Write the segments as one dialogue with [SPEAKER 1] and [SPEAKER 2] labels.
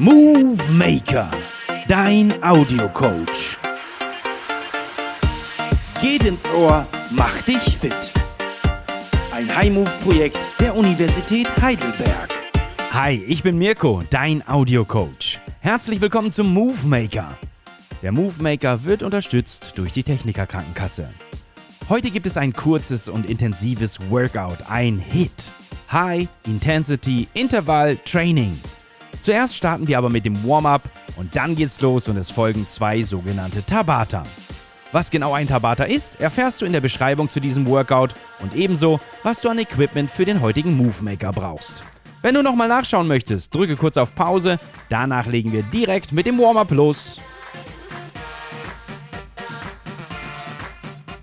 [SPEAKER 1] Movie Maker, dein Audiocoach. Geht ins Ohr, mach dich fit. Ein High-Move-Projekt der Universität Heidelberg. Hi, ich bin Mirko, dein Audiocoach. Herzlich willkommen zum Movie Maker. Der Movie Maker wird unterstützt durch die Techniker Krankenkasse. Heute gibt es ein kurzes und intensives Workout, ein HIT. High Intensity Interval Training. Zuerst starten wir aber mit dem Warm-up und dann geht's los und es folgen zwei sogenannte Tabata. Was genau ein Tabata ist, erfährst du in der Beschreibung zu diesem Workout und ebenso, was du an Equipment für den heutigen Move Maker brauchst. Wenn du nochmal nachschauen möchtest, drücke kurz auf Pause, danach legen wir direkt mit dem Warm-up los.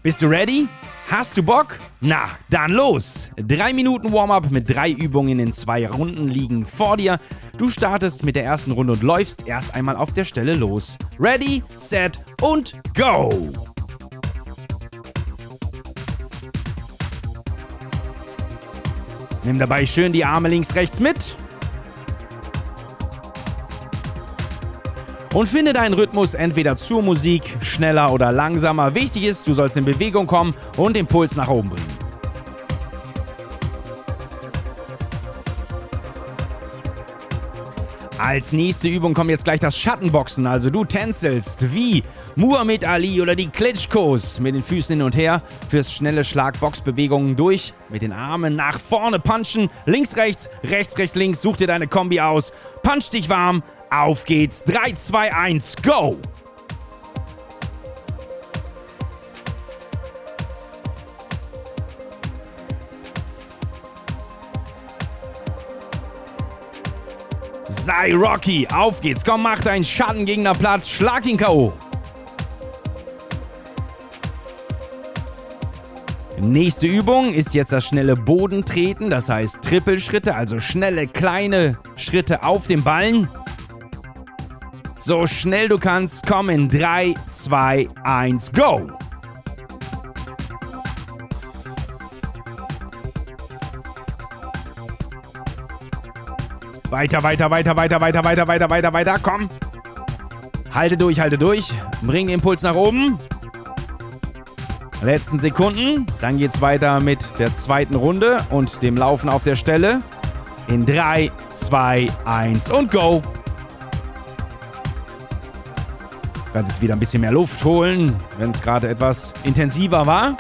[SPEAKER 1] Bist du ready? Hast du Bock? Na, dann los! Drei Minuten Warm-up mit drei Übungen in zwei Runden liegen vor dir. Du startest mit der ersten Runde und läufst erst einmal auf der Stelle los. Ready, set und go! Nimm dabei schön die Arme links, rechts mit. Und finde deinen Rhythmus entweder zur Musik, schneller oder langsamer. Wichtig ist, du sollst in Bewegung kommen und den Puls nach oben bringen. Als nächste Übung kommt jetzt gleich das Schattenboxen. Also du tänzelst wie Muhammad Ali oder die Klitschkos mit den Füßen hin und her, führst schnelle Schlagboxbewegungen durch, mit den Armen nach vorne punchen, links, rechts, rechts, rechts, links, such dir deine Kombi aus, punch dich warm, auf geht's. 3, 2, 1, go! Sei Rocky, auf geht's. Komm, mach deinen Schattengegner platt, schlag ihn K.O. Nächste Übung ist jetzt das schnelle Bodentreten, das heißt Trippelschritte, also schnelle kleine Schritte auf dem Ballen. So schnell du kannst, komm in 3, 2, 1, go! Weiter, weiter, weiter, weiter, weiter, weiter, weiter, weiter, weiter, komm! Halte durch, halte durch. Bring den Impuls nach oben. Letzten Sekunden. Dann geht's weiter mit der zweiten Runde und dem Laufen auf der Stelle. In 3, 2, 1 und go! Kannst jetzt wieder ein bisschen mehr Luft holen, wenn es gerade etwas intensiver war.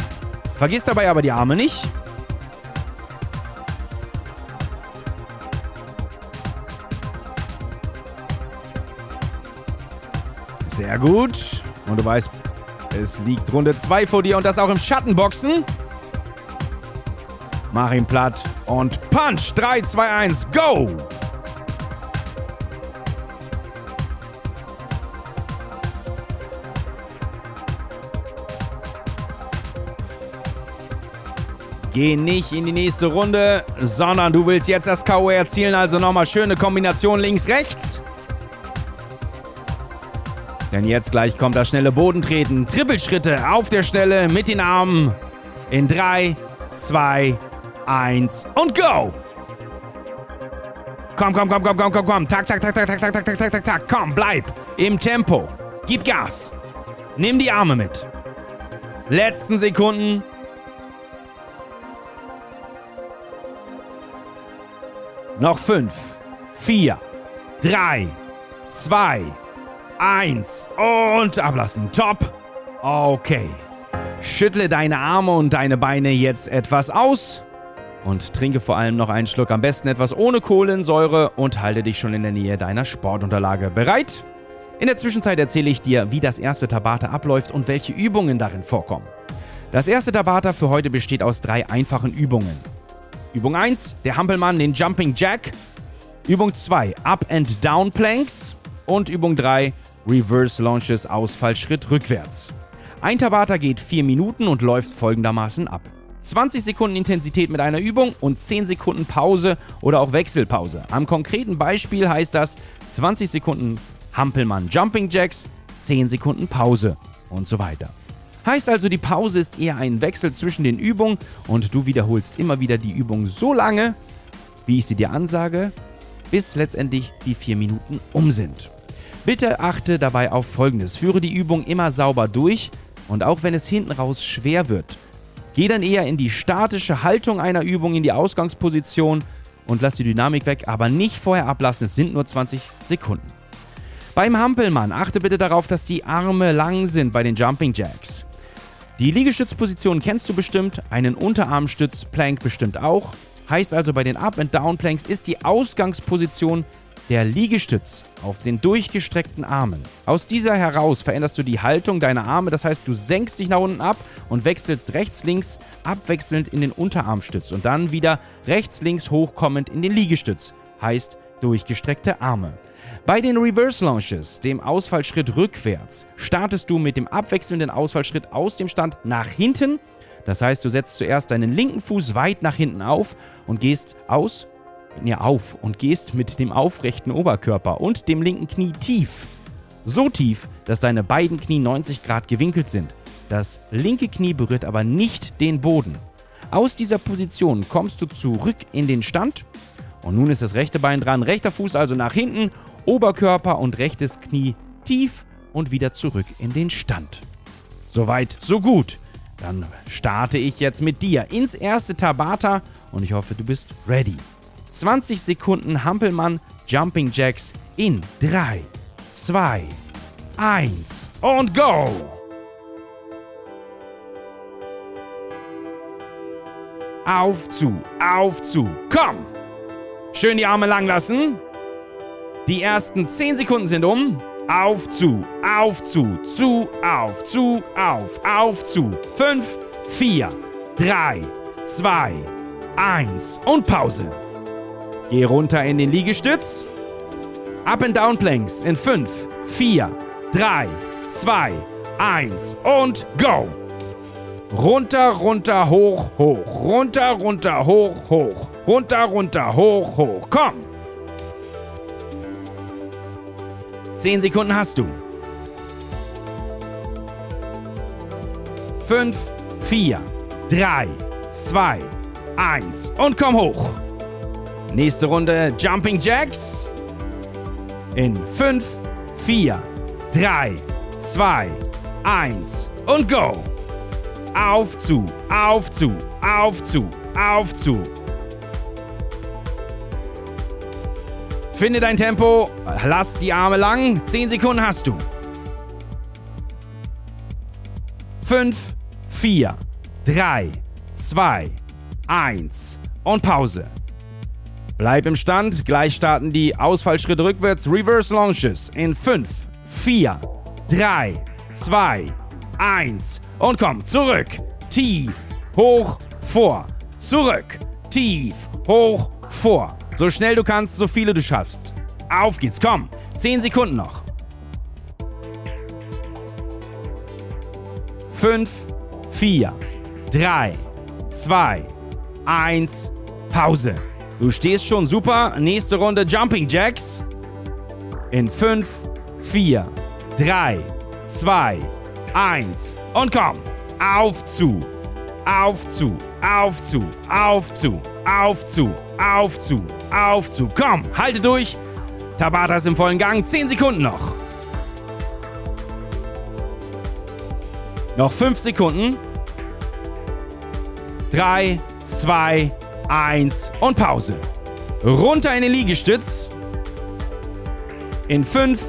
[SPEAKER 1] Vergiss dabei aber die Arme nicht. Sehr gut. Und du weißt, es liegt Runde 2 vor dir und das auch im Schattenboxen. Mach ihn platt und Punch. 3, 2, 1, go! Geh nicht in die nächste Runde, sondern du willst jetzt das K.O. erzielen. Also nochmal schöne Kombination links-rechts. Denn jetzt gleich kommt das schnelle Bodentreten. Trippelschritte auf der Stelle mit den Armen. In 3, 2, 1 und go! Komm, komm, komm, komm, komm, komm, komm. Tak, tak, tak, tak, tak, tak, tak, tak, tak, tak, tak. Komm, bleib im Tempo. Gib Gas. Nimm die Arme mit. Letzten Sekunden. Noch 5, 4, 3, 2, 1 und ablassen. Top. Okay. Schüttle deine Arme und deine Beine jetzt etwas aus und trinke vor allem noch einen Schluck, am besten etwas ohne Kohlensäure und halte dich schon in der Nähe deiner Sportunterlage. Bereit? In der Zwischenzeit erzähle ich dir, wie das erste Tabata abläuft und welche Übungen darin vorkommen. Das erste Tabata für heute besteht aus drei einfachen Übungen. Übung 1, der Hampelmann, den Jumping Jack. Übung 2, Up and Down Planks. Und Übung 3, Reverse Launches, Ausfallschritt rückwärts. Ein Tabata geht 4 Minuten und läuft folgendermaßen ab. 20 Sekunden Intensität mit einer Übung und 10 Sekunden Pause oder auch Wechselpause. Am konkreten Beispiel heißt das 20 Sekunden Hampelmann Jumping Jacks, 10 Sekunden Pause und so weiter. Heißt also, die Pause ist eher ein Wechsel zwischen den Übungen und du wiederholst immer wieder die Übung so lange, wie ich sie dir ansage, bis letztendlich die 4 Minuten um sind. Bitte achte dabei auf Folgendes. Führe die Übung immer sauber durch und auch wenn es hinten raus schwer wird, geh dann eher in die statische Haltung einer Übung, in die Ausgangsposition und lass die Dynamik weg, aber nicht vorher ablassen. Es sind nur 20 Sekunden. Beim Hampelmann achte bitte darauf, dass die Arme lang sind bei den Jumping Jacks. Die Liegestützposition kennst du bestimmt, einen Unterarmstütz Plank bestimmt auch. Heißt also, bei den Up- and Down-Planks ist die Ausgangsposition der Liegestütz auf den durchgestreckten Armen. Aus dieser heraus veränderst du die Haltung deiner Arme, das heißt, du senkst dich nach unten ab und wechselst rechts-links abwechselnd in den Unterarmstütz und dann wieder rechts-links hochkommend in den Liegestütz. Heißt durchgestreckte Arme. Bei den Reverse Launches, dem Ausfallschritt rückwärts, startest du mit dem abwechselnden Ausfallschritt aus dem Stand nach hinten. Das heißt, du setzt zuerst deinen linken Fuß weit nach hinten auf und gehst aus, ja, auf und gehst mit dem aufrechten Oberkörper und dem linken Knie tief. So tief, dass deine beiden Knie 90 Grad gewinkelt sind. Das linke Knie berührt aber nicht den Boden. Aus dieser Position kommst du zurück in den Stand und nun ist das rechte Bein dran, rechter Fuß also nach hinten Oberkörper und rechtes Knie tief und wieder zurück in den Stand. Soweit, so gut. Dann starte ich jetzt mit dir ins erste Tabata und ich hoffe, du bist ready. 20 Sekunden Hampelmann Jumping Jacks in 3, 2, 1 und go! Auf zu, auf zu, komm! Schön die Arme lang lassen. Die ersten 10 Sekunden sind um. Auf zu, auf zu, zu, auf, zu, auf, auf zu. 5, 4, 3, 2, 1 und Pause. Geh runter in den Liegestütz. Up and Down Planks in 5, 4, 3, 2, 1 und go. Runter, runter, hoch, hoch. Runter, runter, hoch, hoch. Runter, runter, hoch, hoch. Komm. 10 Sekunden hast du. 5, 4, 3, 2, 1 und komm hoch. Nächste Runde Jumping Jacks. In 5, 4, 3, 2, 1 und go. Auf zu, auf zu, auf zu, auf zu. Finde dein Tempo, lass die Arme lang. 10 Sekunden hast du. 5, 4, 3, 2, 1 und Pause. Bleib im Stand, gleich starten die Ausfallschritte rückwärts, Reverse Launches in 5, 4, 3, 2, 1 und komm, zurück, tief, hoch, vor, zurück, tief, hoch, vor. So schnell du kannst, so viele du schaffst. Auf geht's, komm. 10 Sekunden noch. 5, 4, 3, 2, 1, Pause. Du stehst schon super. Nächste Runde Jumping Jacks. In 5, 4, 3, 2, 1 und komm. Auf zu. Auf zu. Auf zu. Auf zu. Auf zu. Auf zu. Auf zu. Komm, halte durch. Tabata ist im vollen Gang. 10 Sekunden noch. Noch 5 Sekunden. 3, 2, 1 und Pause. Runter in den Liegestütz. In 5,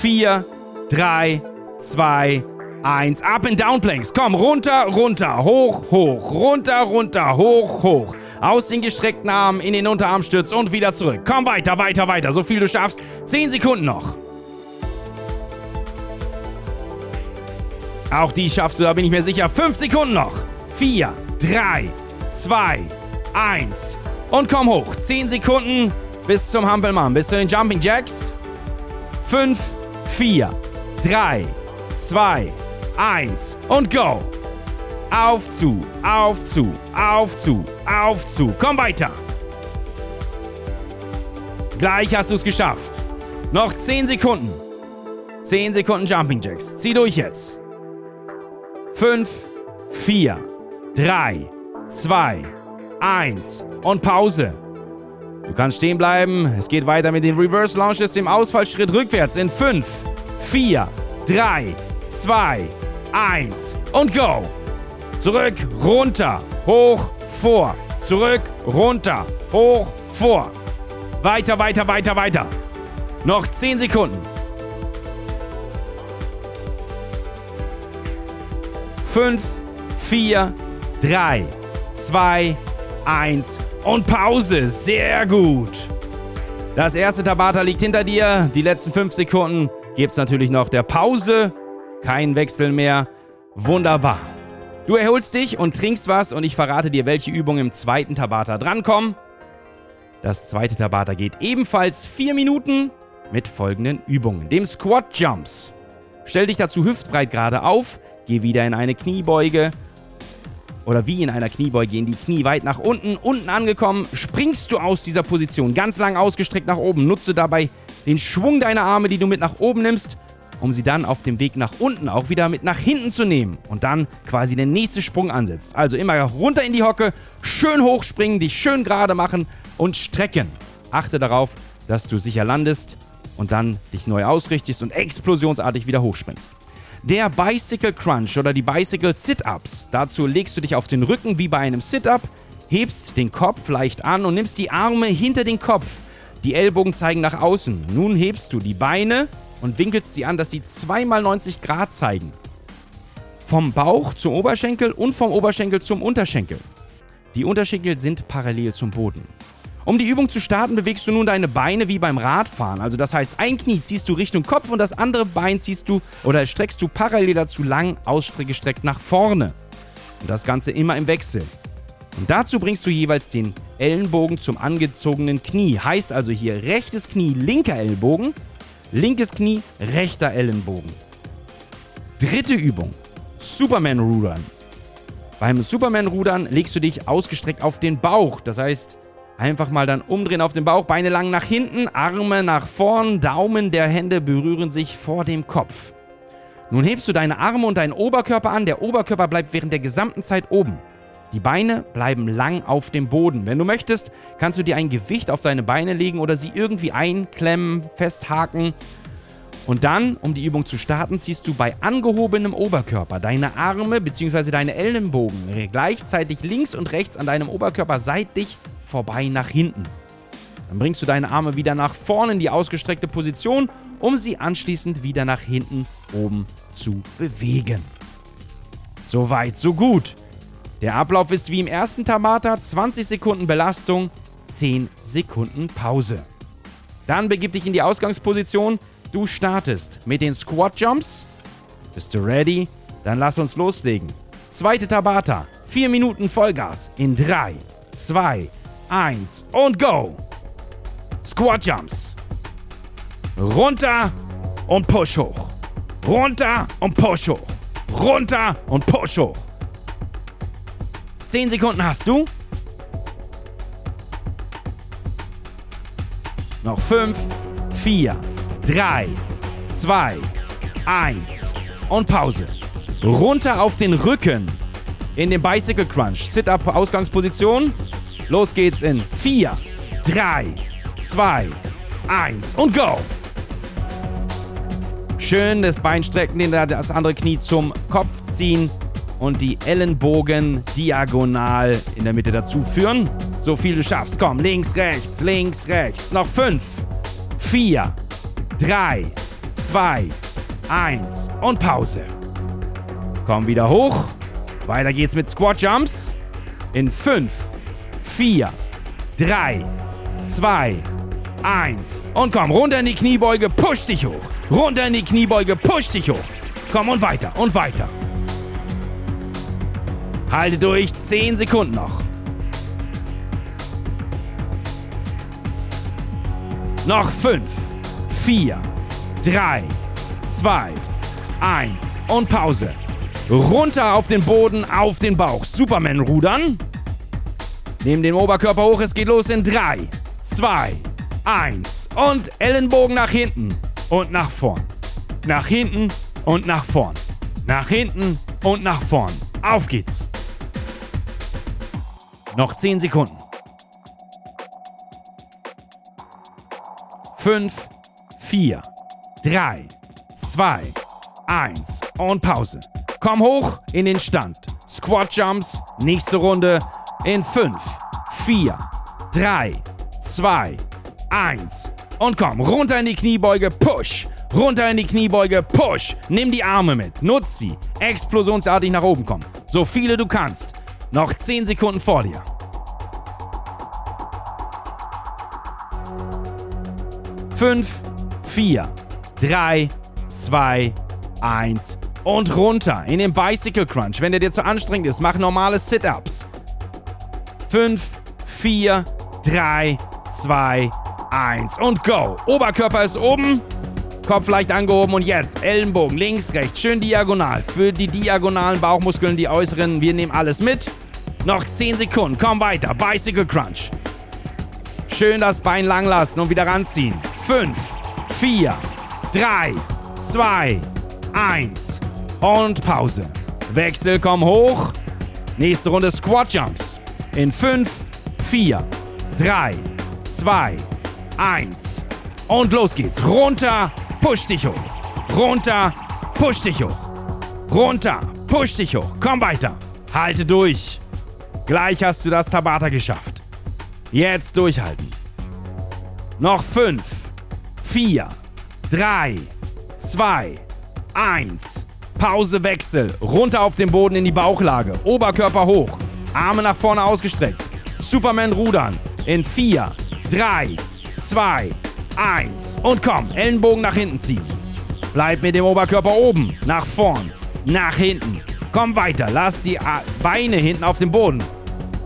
[SPEAKER 1] 4, 3, 2, 1. Up and Down Planks. Komm, runter, runter, hoch, hoch, runter, runter, hoch, hoch. Aus den gestreckten Armen in den Unterarmstütz und wieder zurück. Komm weiter, weiter, weiter. So viel du schaffst. 10 Sekunden noch. Auch die schaffst du, da bin ich mir sicher. 5 Sekunden noch. 4, 3, 2, 1. Und komm hoch. 10 Sekunden bis zum Hampelmann, bis zu den Jumping Jacks. 5, 4, 3, 2, 1 und go. Auf zu, auf zu, auf zu, auf zu. Komm weiter. Gleich hast du es geschafft. Noch 10 Sekunden. 10 Sekunden Jumping Jacks. Zieh durch jetzt. 5, 4, 3, 2, 1 und Pause. Du kannst stehen bleiben. Es geht weiter mit den Reverse Launches, dem Ausfallschritt rückwärts in 5, 4, 3, 2, 1 und go. Zurück, runter, hoch, vor. Zurück, runter, hoch, vor. Weiter, weiter, weiter, weiter. Noch 10 Sekunden. 5, 4, 3, 2, 1 und Pause. Sehr gut. Das erste Tabata liegt hinter dir. Die letzten 5 Sekunden gibt es natürlich noch der Pause. Kein Wechsel mehr. Wunderbar. Du erholst dich und trinkst was und ich verrate dir, welche Übungen im zweiten Tabata drankommen. Das zweite Tabata geht ebenfalls 4 Minuten mit folgenden Übungen. Dem Squat Jumps. Stell dich dazu hüftbreit gerade auf, geh wieder in eine Kniebeuge oder wie in einer Kniebeuge gehen die Knie weit nach unten. Unten angekommen, springst du aus dieser Position ganz lang ausgestreckt nach oben. Nutze dabei den Schwung deiner Arme, die du mit nach oben nimmst, um sie dann auf dem Weg nach unten auch wieder mit nach hinten zu nehmen und dann quasi den nächsten Sprung ansetzt. Also immer runter in die Hocke, schön hochspringen, dich schön gerade machen und strecken. Achte darauf, dass du sicher landest und dann dich neu ausrichtest und explosionsartig wieder hochspringst. Der Bicycle Crunch oder die Bicycle Sit-Ups. Dazu legst du dich auf den Rücken wie bei einem Sit-Up, hebst den Kopf leicht an und nimmst die Arme hinter den Kopf. Die Ellbogen zeigen nach außen. Nun hebst du die Beine und winkelst sie an, dass sie zweimal 90 Grad zeigen. Vom Bauch zum Oberschenkel und vom Oberschenkel zum Unterschenkel. Die Unterschenkel sind parallel zum Boden. Um die Übung zu starten, bewegst du nun deine Beine wie beim Radfahren. Also das heißt, ein Knie ziehst du Richtung Kopf und das andere Bein ziehst du oder streckst du parallel dazu lang ausgestreckt nach vorne. Und das Ganze immer im Wechsel. Und dazu bringst du jeweils den Ellenbogen zum angezogenen Knie. Heißt also hier rechtes Knie, linker Ellbogen, linkes Knie, rechter Ellenbogen. Dritte Übung. Superman-Rudern. Beim Superman-Rudern legst du dich ausgestreckt auf den Bauch. Das heißt, Einfach mal dann umdrehen auf den Bauch, Beine lang nach hinten, Arme nach vorn, Daumen der Hände berühren sich vor dem Kopf. Nun hebst du deine Arme und deinen Oberkörper an. Der Oberkörper bleibt während der gesamten Zeit oben. Die Beine bleiben lang auf dem Boden. Wenn du möchtest, kannst du dir ein Gewicht auf deine Beine legen oder sie irgendwie einklemmen, festhaken. Und dann, um die Übung zu starten, ziehst du bei angehobenem Oberkörper deine Arme bzw. deine Ellenbogen gleichzeitig links und rechts an deinem Oberkörper seitlich vorbei nach hinten. Dann bringst du deine Arme wieder nach vorne in die ausgestreckte Position, um sie anschließend wieder nach hinten oben zu bewegen. So weit, so gut. Der Ablauf ist wie im ersten Tabata 20 Sekunden Belastung, 10 Sekunden Pause. Dann begib dich in die Ausgangsposition. Du startest mit den Squat Jumps. Bist du ready? Dann lass uns loslegen. Zweite Tabata, 4 Minuten Vollgas in 3, 2, 1 und go. Squat Jumps. Runter und push hoch. Runter und push hoch. Runter und push hoch. 10 Sekunden hast du. Noch 5, 4, 3, 2, 1 und Pause. Runter auf den Rücken in den Bicycle Crunch. Sit-up Ausgangsposition. Los geht's in 4, 3, 2, 1 und go! Schön das Bein strecken, das andere Knie zum Kopf ziehen und die Ellenbogen diagonal in der Mitte dazu führen. So viel du schaffst. Komm, links, rechts, links, rechts. Noch 5, 4, 3, 2, 1 und Pause. Komm wieder hoch. Weiter geht's mit Squat Jumps. In 5, 4, 3, 2, 1. Und komm, runter in die Kniebeuge, push dich hoch. Runter in die Kniebeuge, push dich hoch. Komm und weiter und weiter. Halte durch, 10 Sekunden noch. Noch 5, 4, 3, 2, 1 und Pause. Runter auf den Boden, auf den Bauch. Superman rudern. Nehmen den Oberkörper hoch, es geht los in 3, 2, 1 und Ellenbogen nach hinten und nach vorn. Nach hinten und nach vorn. Nach hinten und nach vorn. Auf geht's. Noch 10 Sekunden. 5, 4, 3, 2, 1 und Pause. Komm hoch in den Stand. Squat Jumps, nächste Runde in 5, 4, 3, 2, 1 und komm runter in die Kniebeuge, push. Runter in die Kniebeuge, push. Nimm die Arme mit, nutz sie. Explosionsartig nach oben kommen. So viele du kannst. Noch 10 Sekunden vor dir. Fünf, vier, drei, zwei, eins und runter in den Bicycle Crunch. Wenn der dir zu anstrengend ist, mach normale Sit-Ups. Fünf, vier, drei, zwei, eins und go. Oberkörper ist oben. Kopf leicht angehoben und jetzt Ellenbogen links, rechts, schön diagonal. Für die diagonalen Bauchmuskeln, die äußeren, wir nehmen alles mit. Noch 10 Sekunden, komm weiter, Bicycle Crunch. Schön das Bein lang lassen und wieder ranziehen. 5, 4, 3, 2, 1 und Pause. Wechsel, komm hoch. Nächste Runde Squat Jumps. In 5, 4, 3, 2, 1 und los geht's. Runter, push dich hoch. Runter, push dich hoch. Runter, push dich hoch. Komm weiter. Halte durch. Gleich hast du das Tabata geschafft. Jetzt durchhalten. Noch 5, 4, 3, 2, 1. Pause, Wechsel. Runter auf den Boden in die Bauchlage. Oberkörper hoch. Arme nach vorne ausgestreckt. Superman rudern. In 4, 3, 2, 1 und komm, Ellenbogen nach hinten ziehen. Bleib mit dem Oberkörper oben, nach vorn, nach hinten. Komm weiter, lass die Beine hinten auf dem Boden.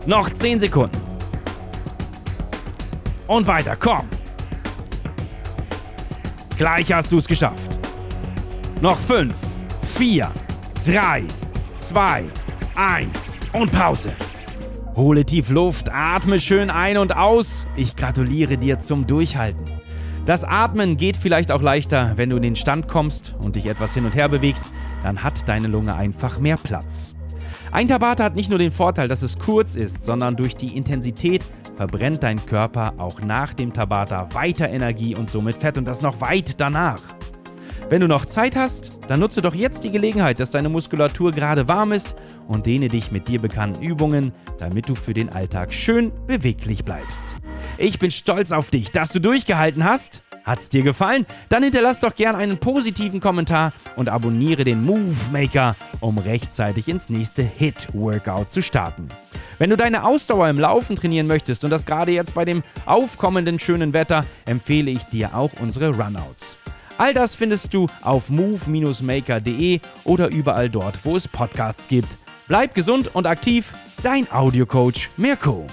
[SPEAKER 1] Noch 10 Sekunden. Und weiter, komm. Gleich hast du es geschafft. Noch 5, 4, 3, 2, 1 und Pause. Hole tief Luft, atme schön ein und aus. Ich gratuliere dir zum Durchhalten. Das Atmen geht vielleicht auch leichter, wenn du in den Stand kommst und dich etwas hin und her bewegst, dann hat deine Lunge einfach mehr Platz. Ein Tabata hat nicht nur den Vorteil, dass es kurz ist, sondern durch die Intensität verbrennt dein Körper auch nach dem Tabata weiter Energie und somit Fett und das noch weit danach. Wenn du noch Zeit hast, dann nutze doch jetzt die Gelegenheit, dass deine Muskulatur gerade warm ist und dehne dich mit dir bekannten Übungen, damit du für den Alltag schön beweglich bleibst. Ich bin stolz auf dich, dass du durchgehalten hast. Hat's dir gefallen? Dann hinterlass doch gern einen positiven Kommentar und abonniere den Move Maker, um rechtzeitig ins nächste Hit-Workout zu starten. Wenn du deine Ausdauer im Laufen trainieren möchtest und das gerade jetzt bei dem aufkommenden schönen Wetter, empfehle ich dir auch unsere Runouts. All das findest du auf move-maker.de oder überall dort, wo es Podcasts gibt. Bleib gesund und aktiv, dein Audiocoach Mirko.